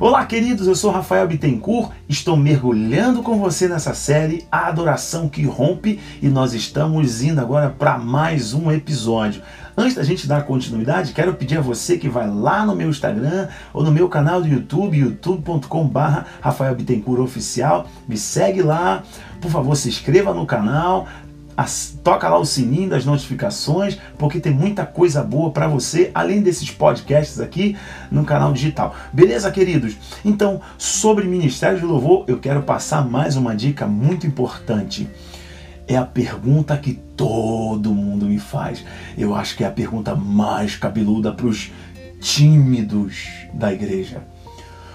Olá, queridos, eu sou Rafael Bittencourt, estou mergulhando com você nessa série A Adoração que Rompe e nós estamos indo agora para mais um episódio. Antes da gente dar continuidade, quero pedir a você que vai lá no meu Instagram ou no meu canal do YouTube, youtube.com.br Rafael Bittencourt Oficial, me segue lá, por favor, se inscreva no canal, toca lá o sininho das notificações, porque tem muita coisa boa para você, além desses podcasts aqui no canal digital. Beleza, queridos? Então, sobre Ministério de Louvor, eu quero passar mais uma dica muito importante. É a pergunta que todo mundo me faz. Eu acho que é a pergunta mais cabeluda para os tímidos da igreja.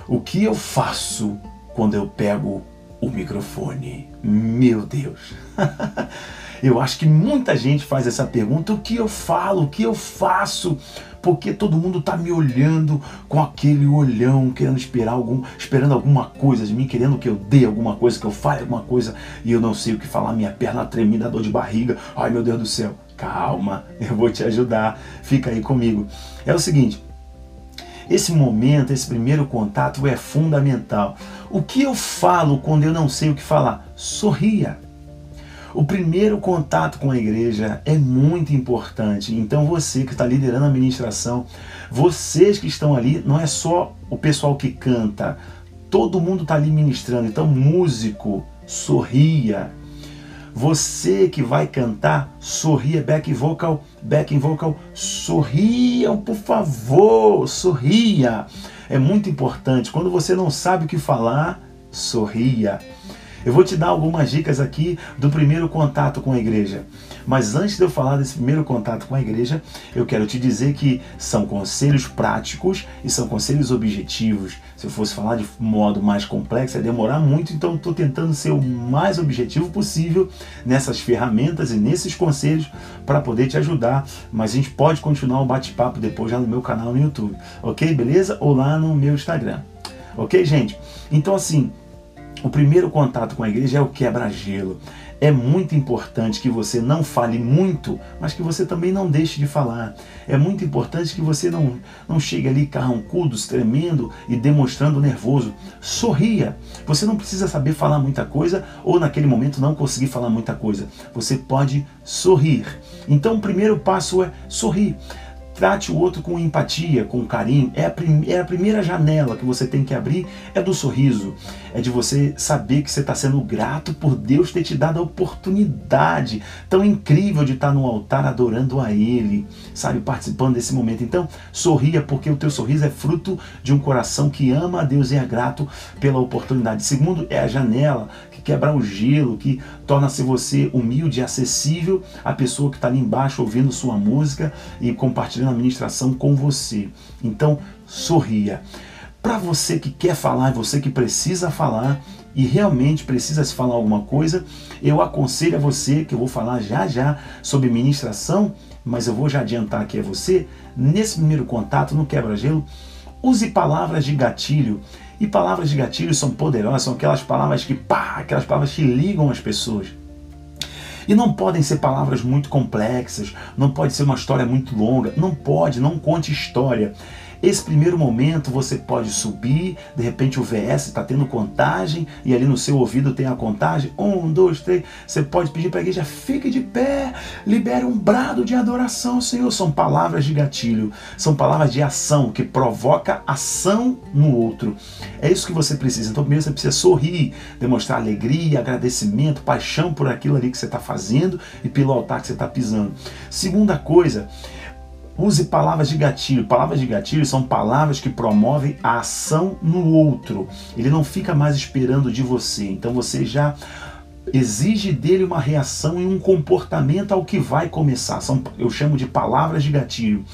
O que eu faço quando eu pego o microfone? Meu Deus! Eu acho que muita gente faz essa pergunta: o que eu falo, o que eu faço? Porque todo mundo está me olhando com aquele olhão, querendo esperar algum, esperando alguma coisa de mim, querendo que eu dê alguma coisa, que eu fale alguma coisa e eu não sei o que falar, minha perna tremida, dor de barriga. Ai meu Deus do céu, calma, eu vou te ajudar, fica aí comigo. É o seguinte, esse momento, esse primeiro contato é fundamental. O que eu falo quando eu não sei o que falar? Sorria. O primeiro contato com a igreja é muito importante. Então você que está liderando a administração, vocês que estão ali, não é só o pessoal que canta, todo mundo está ali ministrando. Então músico, sorria. Você que vai cantar, sorria, back vocal, back vocal, sorriam, por favor, sorria. É muito importante. Quando você não sabe o que falar, sorria. Eu vou te dar algumas dicas aqui do primeiro contato com a igreja. Mas antes de eu falar desse primeiro contato com a igreja, eu quero te dizer que são conselhos práticos e são conselhos objetivos. Se eu fosse falar de modo mais complexo, ia demorar muito, então estou tentando ser o mais objetivo possível nessas ferramentas e nesses conselhos para poder te ajudar. Mas a gente pode continuar o bate-papo depois já no meu canal no YouTube, ok? Beleza? Ou lá no meu Instagram. Ok, gente? Então, assim, o primeiro contato com a igreja é o quebra-gelo. É muito importante que você não fale muito, mas que você também não deixe de falar. É muito importante que você não, não chegue ali carrancudo, tremendo e demonstrando nervoso. Sorria. Você não precisa saber falar muita coisa ou naquele momento não conseguir falar muita coisa. Você pode sorrir. Então o primeiro passo é sorrir. Trate o outro com empatia, com carinho. É a, é a primeira janela que você tem que abrir, é do sorriso. É de você saber que você está sendo grato por Deus ter te dado a oportunidade tão incrível de estar tá no altar adorando a Ele, sabe, participando desse momento. Então, sorria, porque o teu sorriso é fruto de um coração que ama a Deus e é grato pela oportunidade. Segundo, é a janela que quebra o gelo, que torna-se você humilde e acessível à pessoa que está ali embaixo ouvindo sua música e compartilhando fazendo a ministração com você. Então, sorria. Para você que quer falar, você que precisa falar e realmente precisa se falar alguma coisa, eu aconselho a você, que eu vou falar já já sobre ministração, mas eu vou já adiantar aqui a você, nesse primeiro contato, no quebra-gelo, use palavras de gatilho. E palavras de gatilho são poderosas, são aquelas palavras que, pá, aquelas palavras que ligam as pessoas. E não podem ser palavras muito complexas, não pode ser uma história muito longa, não pode, não conte história. Esse primeiro momento você pode subir, de repente o VS está tendo contagem e ali no seu ouvido tem a contagem, um, dois, três. Você pode pedir para a igreja, fique de pé, libere um brado de adoração, Senhor. São palavras de gatilho, são palavras de ação que provoca ação no outro. É isso que você precisa. Então, primeiro você precisa sorrir, demonstrar alegria, agradecimento, paixão por aquilo ali que você está fazendo e pelo altar que você está pisando. Segunda coisa, Use palavras de gatilho. Palavras de gatilho são palavras que promovem a ação no outro. Ele não fica mais esperando de você. Então você já exige dele uma reação e um comportamento ao que vai começar. São, eu chamo de palavras de gatilho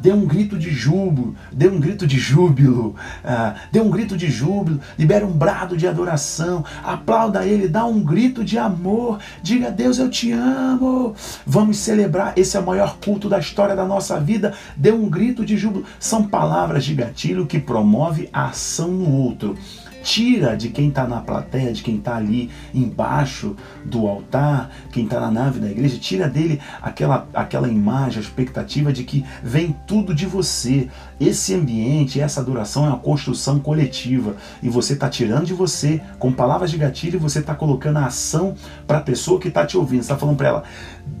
dê um grito de júbilo, dê um grito de júbilo, ah, dê um grito de júbilo, libere um brado de adoração, aplauda ele, dá um grito de amor, diga Deus eu te amo, vamos celebrar, esse é o maior culto da história da nossa vida, dê um grito de júbilo, são palavras de gatilho que promove a ação no outro. Tira de quem está na plateia, de quem está ali embaixo do altar, quem está na nave da igreja, tira dele aquela, aquela imagem, a expectativa de que vem tudo de você. Esse ambiente, essa adoração é uma construção coletiva e você está tirando de você, com palavras de gatilho, você está colocando a ação para a pessoa que está te ouvindo. Está falando para ela,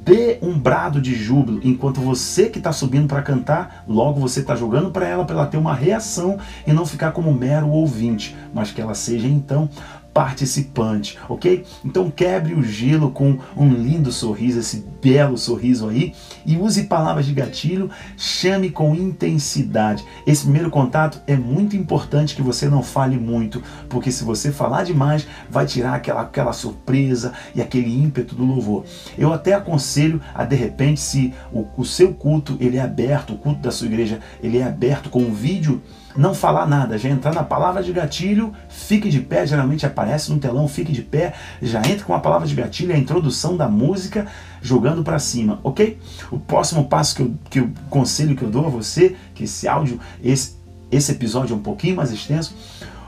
dê um brado de júbilo, enquanto você que está subindo para cantar, logo você está jogando para ela, para ela ter uma reação e não ficar como mero ouvinte, mas que ela seja então participante, ok? Então quebre o gelo com um lindo sorriso, esse belo sorriso aí, e use palavras de gatilho, chame com intensidade. Esse primeiro contato é muito importante que você não fale muito, porque se você falar demais, vai tirar aquela, aquela surpresa e aquele ímpeto do louvor. Eu até aconselho a de repente, se o, o seu culto ele é aberto, o culto da sua igreja ele é aberto com um vídeo não falar nada, já entrar na palavra de gatilho, fique de pé, geralmente aparece no telão, fique de pé, já entra com a palavra de gatilho, a introdução da música, jogando para cima, ok? O próximo passo que, eu, que o conselho que eu dou a você, que esse áudio, esse, esse episódio é um pouquinho mais extenso,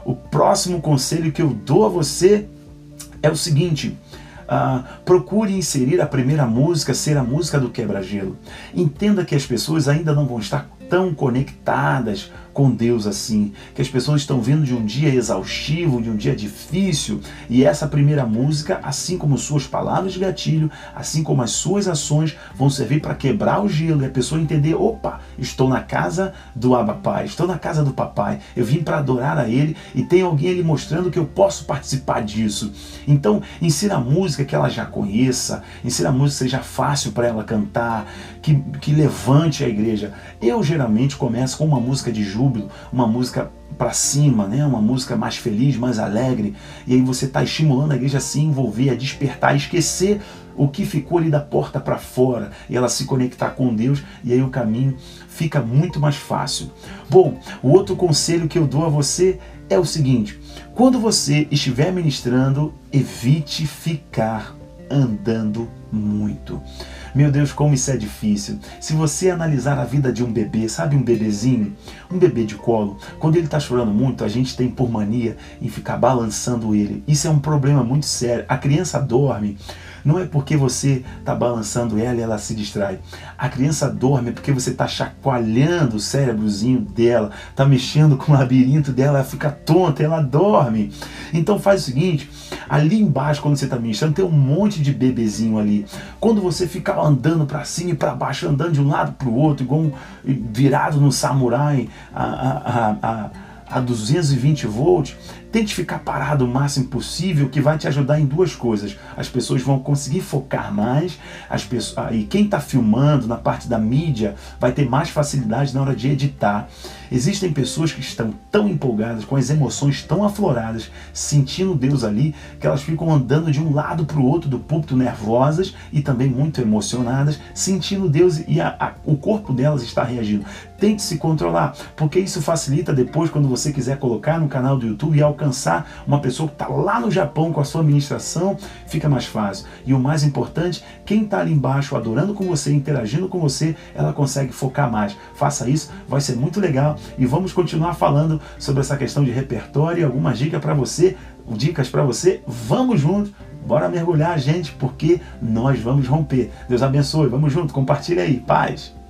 o próximo conselho que eu dou a você é o seguinte: Uh, procure inserir a primeira música ser a música do quebra-gelo. Entenda que as pessoas ainda não vão estar tão conectadas com Deus assim, que as pessoas estão vindo de um dia exaustivo, de um dia difícil, e essa primeira música, assim como suas palavras de gatilho, assim como as suas ações, vão servir para quebrar o gelo e a pessoa entender: opa, estou na casa do Abapai, estou na casa do Papai, eu vim para adorar a Ele e tem alguém ali mostrando que eu posso participar disso. Então, ensina a música que ela já conheça, ensina a música que seja fácil para ela cantar, que, que levante a igreja. Eu geralmente começo com uma música de júbilo, uma música para cima, né? uma música mais feliz, mais alegre. E aí você está estimulando a igreja a se envolver, a despertar, a esquecer o que ficou ali da porta para fora e ela se conectar com Deus e aí o caminho fica muito mais fácil. Bom, o outro conselho que eu dou a você é o seguinte: quando você estiver ministrando, evite ficar andando muito. Meu Deus, como isso é difícil. Se você analisar a vida de um bebê, sabe um bebezinho? Um bebê de colo, quando ele está chorando muito, a gente tem por mania em ficar balançando ele. Isso é um problema muito sério. A criança dorme não é porque você está balançando ela e ela se distrai. A criança dorme porque você está chacoalhando o cérebrozinho dela, está mexendo com o labirinto dela, ela fica tonta, ela dorme. Então faz o seguinte, ali embaixo quando você está ministrando tem um monte de bebezinho ali. Quando você fica andando para cima e para baixo, andando de um lado para o outro, igual um, virado no samurai, a, a, a, a 220 volts, Tente ficar parado o máximo possível, que vai te ajudar em duas coisas. As pessoas vão conseguir focar mais, as pessoas, ah, e quem está filmando na parte da mídia vai ter mais facilidade na hora de editar. Existem pessoas que estão tão empolgadas, com as emoções tão afloradas, sentindo Deus ali, que elas ficam andando de um lado para o outro do púlpito nervosas e também muito emocionadas, sentindo Deus e a, a, o corpo delas está reagindo. Tente se controlar, porque isso facilita depois quando você quiser colocar no canal do YouTube e alcançar uma pessoa que está lá no Japão com a sua administração, fica mais fácil. E o mais importante, quem está ali embaixo adorando com você, interagindo com você, ela consegue focar mais. Faça isso, vai ser muito legal e vamos continuar falando sobre essa questão de repertório e algumas dicas para você, dicas para você. Vamos juntos. Bora mergulhar, gente, porque nós vamos romper. Deus abençoe. Vamos junto, compartilha aí. Paz.